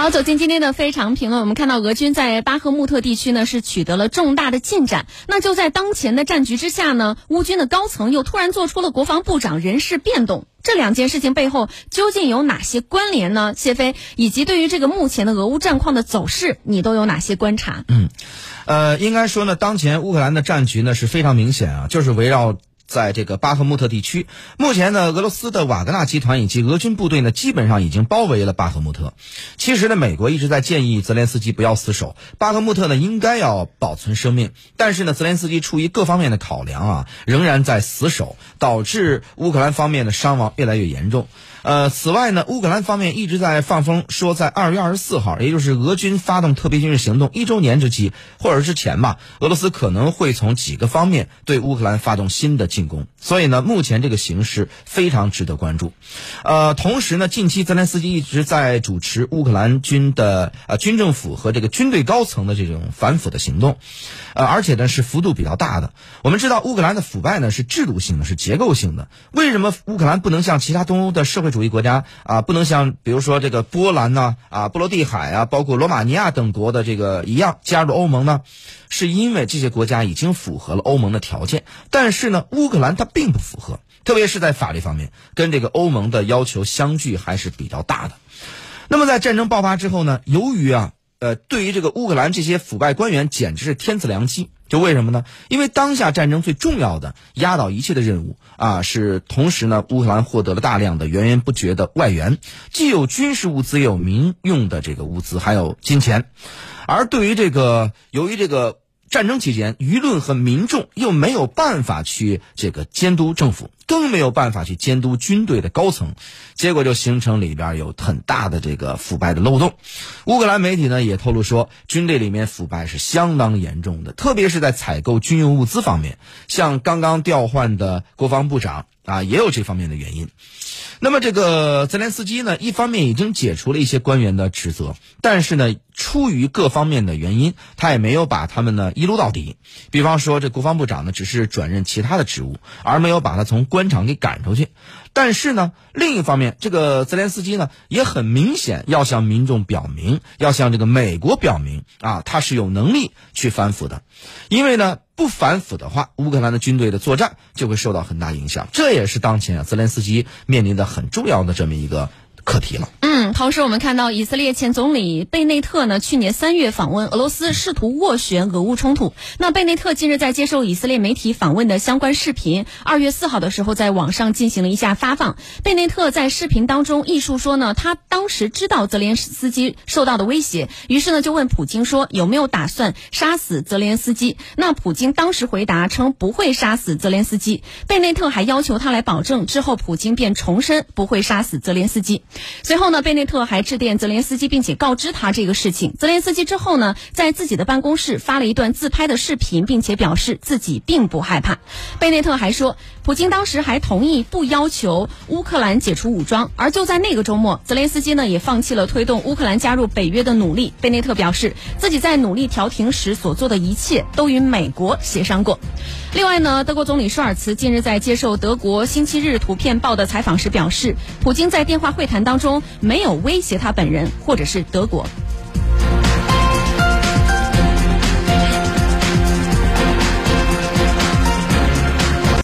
好，走进今天的非常评论，我们看到俄军在巴赫穆特地区呢是取得了重大的进展。那就在当前的战局之下呢，乌军的高层又突然做出了国防部长人事变动。这两件事情背后究竟有哪些关联呢？谢飞，以及对于这个目前的俄乌战况的走势，你都有哪些观察？嗯，呃，应该说呢，当前乌克兰的战局呢是非常明显啊，就是围绕。在这个巴赫穆特地区，目前呢，俄罗斯的瓦格纳集团以及俄军部队呢，基本上已经包围了巴赫穆特。其实呢，美国一直在建议泽连斯基不要死守巴赫穆特呢，应该要保存生命。但是呢，泽连斯基出于各方面的考量啊，仍然在死守，导致乌克兰方面的伤亡越来越严重。呃，此外呢，乌克兰方面一直在放风说，在二月二十四号，也就是俄军发动特别军事行动一周年之际，或者之前吧，俄罗斯可能会从几个方面对乌克兰发动新的进攻。所以呢，目前这个形势非常值得关注。呃，同时呢，近期泽连斯基一直在主持乌克兰军的呃军政府和这个军队高层的这种反腐的行动，呃，而且呢是幅度比较大的。我们知道乌克兰的腐败呢是制度性的，是结构性的。为什么乌克兰不能像其他东欧的社会主义国家啊，不能像比如说这个波兰呢啊、波罗的海啊，包括罗马尼亚等国的这个一样加入欧盟呢？是因为这些国家已经符合了欧盟的条件，但是呢，乌克兰它并不符合，特别是在法律方面，跟这个欧盟的要求相距还是比较大的。那么在战争爆发之后呢，由于啊，呃，对于这个乌克兰这些腐败官员，简直是天赐良机。就为什么呢？因为当下战争最重要的、压倒一切的任务啊，是同时呢，乌克兰获得了大量的源源不绝的外援，既有军事物资，也有民用的这个物资，还有金钱。而对于这个，由于这个。战争期间，舆论和民众又没有办法去这个监督政府，更没有办法去监督军队的高层，结果就形成里边有很大的这个腐败的漏洞。乌克兰媒体呢也透露说，军队里面腐败是相当严重的，特别是在采购军用物资方面，像刚刚调换的国防部长啊，也有这方面的原因。那么这个泽连斯基呢，一方面已经解除了一些官员的职责，但是呢，出于各方面的原因，他也没有把他们呢一撸到底。比方说，这国防部长呢，只是转任其他的职务，而没有把他从官场给赶出去。但是呢，另一方面，这个泽连斯基呢，也很明显要向民众表明，要向这个美国表明啊，他是有能力去反腐的，因为呢。不反腐的话，乌克兰的军队的作战就会受到很大影响。这也是当前啊泽连斯基面临的很重要的这么一个课题了。嗯，同时我们看到以色列前总理贝内特呢，去年三月访问俄罗斯，试图斡旋俄乌冲突。那贝内特近日在接受以色列媒体访问的相关视频，二月四号的时候在网上进行了一下发放。贝内特在视频当中忆述说呢，他当时知道泽连斯基受到的威胁，于是呢就问普京说有没有打算杀死泽连斯基。那普京当时回答称不会杀死泽连斯基。贝内特还要求他来保证，之后普京便重申不会杀死泽连斯基。随后呢贝内特还致电泽连斯基，并且告知他这个事情。泽连斯基之后呢，在自己的办公室发了一段自拍的视频，并且表示自己并不害怕。贝内特还说，普京当时还同意不要求乌克兰解除武装。而就在那个周末，泽连斯基呢也放弃了推动乌克兰加入北约的努力。贝内特表示，自己在努力调停时所做的一切都与美国协商过。另外呢，德国总理舒尔茨近日在接受德国《星期日图片报》的采访时表示，普京在电话会谈当中没有威胁他本人或者是德国。